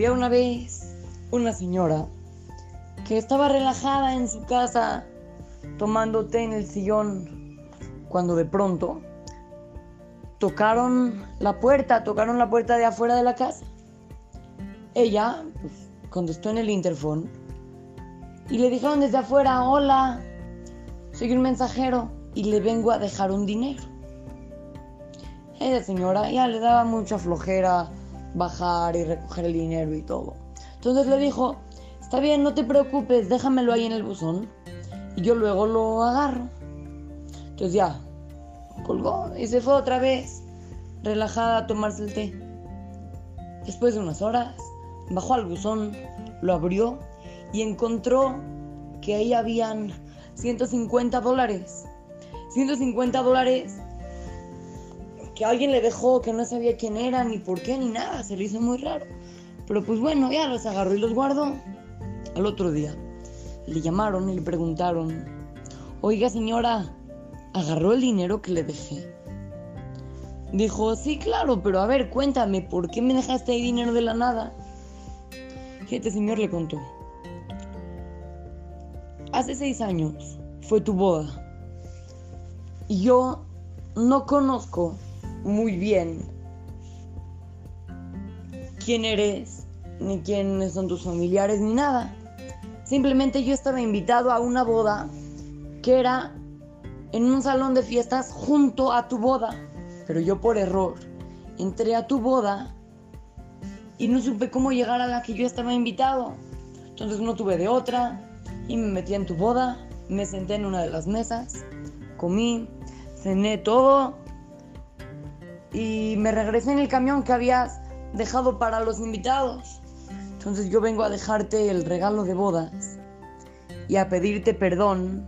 Había una vez una señora que estaba relajada en su casa tomando té en el sillón cuando de pronto tocaron la puerta, tocaron la puerta de afuera de la casa. Ella pues, contestó en el interfón y le dijeron desde afuera, hola, soy un mensajero y le vengo a dejar un dinero. Ella señora ya le daba mucha flojera bajar y recoger el dinero y todo. Entonces le dijo, está bien, no te preocupes, déjamelo ahí en el buzón y yo luego lo agarro. Entonces ya, colgó y se fue otra vez, relajada a tomarse el té. Después de unas horas, bajó al buzón, lo abrió y encontró que ahí habían 150 dólares. 150 dólares que alguien le dejó, que no sabía quién era, ni por qué, ni nada, se le hizo muy raro. Pero pues bueno, ya los agarró y los guardó. Al otro día le llamaron y le preguntaron, oiga señora, ¿agarró el dinero que le dejé? Dijo, sí, claro, pero a ver, cuéntame, ¿por qué me dejaste ahí dinero de la nada? Y este señor le contó, hace seis años fue tu boda. Y yo no conozco muy bien quién eres, ni quiénes son tus familiares, ni nada. Simplemente yo estaba invitado a una boda que era en un salón de fiestas junto a tu boda. Pero yo por error entré a tu boda y no supe cómo llegar a la que yo estaba invitado. Entonces no tuve de otra y me metí en tu boda, me senté en una de las mesas, comí, cené todo y me regresé en el camión que habías dejado para los invitados. Entonces yo vengo a dejarte el regalo de bodas y a pedirte perdón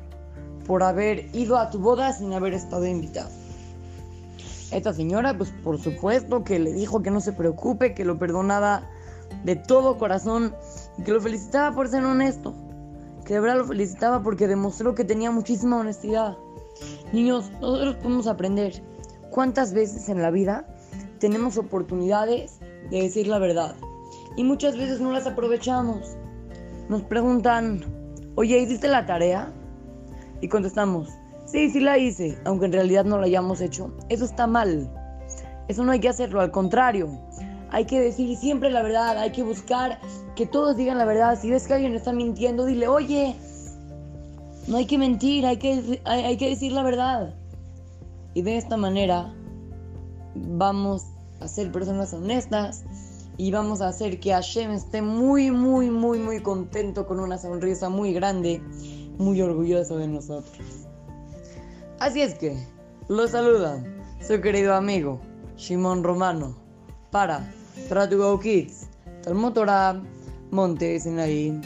por haber ido a tu boda sin haber estado invitado. Esta señora, pues por supuesto que le dijo que no se preocupe, que lo perdonaba de todo corazón y que lo felicitaba por ser honesto. Que de verdad lo felicitaba porque demostró que tenía muchísima honestidad. Niños, nosotros podemos aprender cuántas veces en la vida tenemos oportunidades de decir la verdad y muchas veces no las aprovechamos. Nos preguntan, oye, ¿hiciste la tarea? Y contestamos, sí, sí la hice, aunque en realidad no la hayamos hecho. Eso está mal. Eso no hay que hacerlo, al contrario. Hay que decir siempre la verdad, hay que buscar que todos digan la verdad. Si ves que alguien está mintiendo, dile, oye, no hay que mentir, hay que, hay, que decir la verdad. Y de esta manera vamos a ser personas honestas y vamos a hacer que Hashem esté muy, muy, muy, muy contento con una sonrisa muy grande, muy orgulloso de nosotros. Así es que, lo saluda su querido amigo Shimon Romano para Try to Go Kids, Talmud Torah, Monte Sinaí.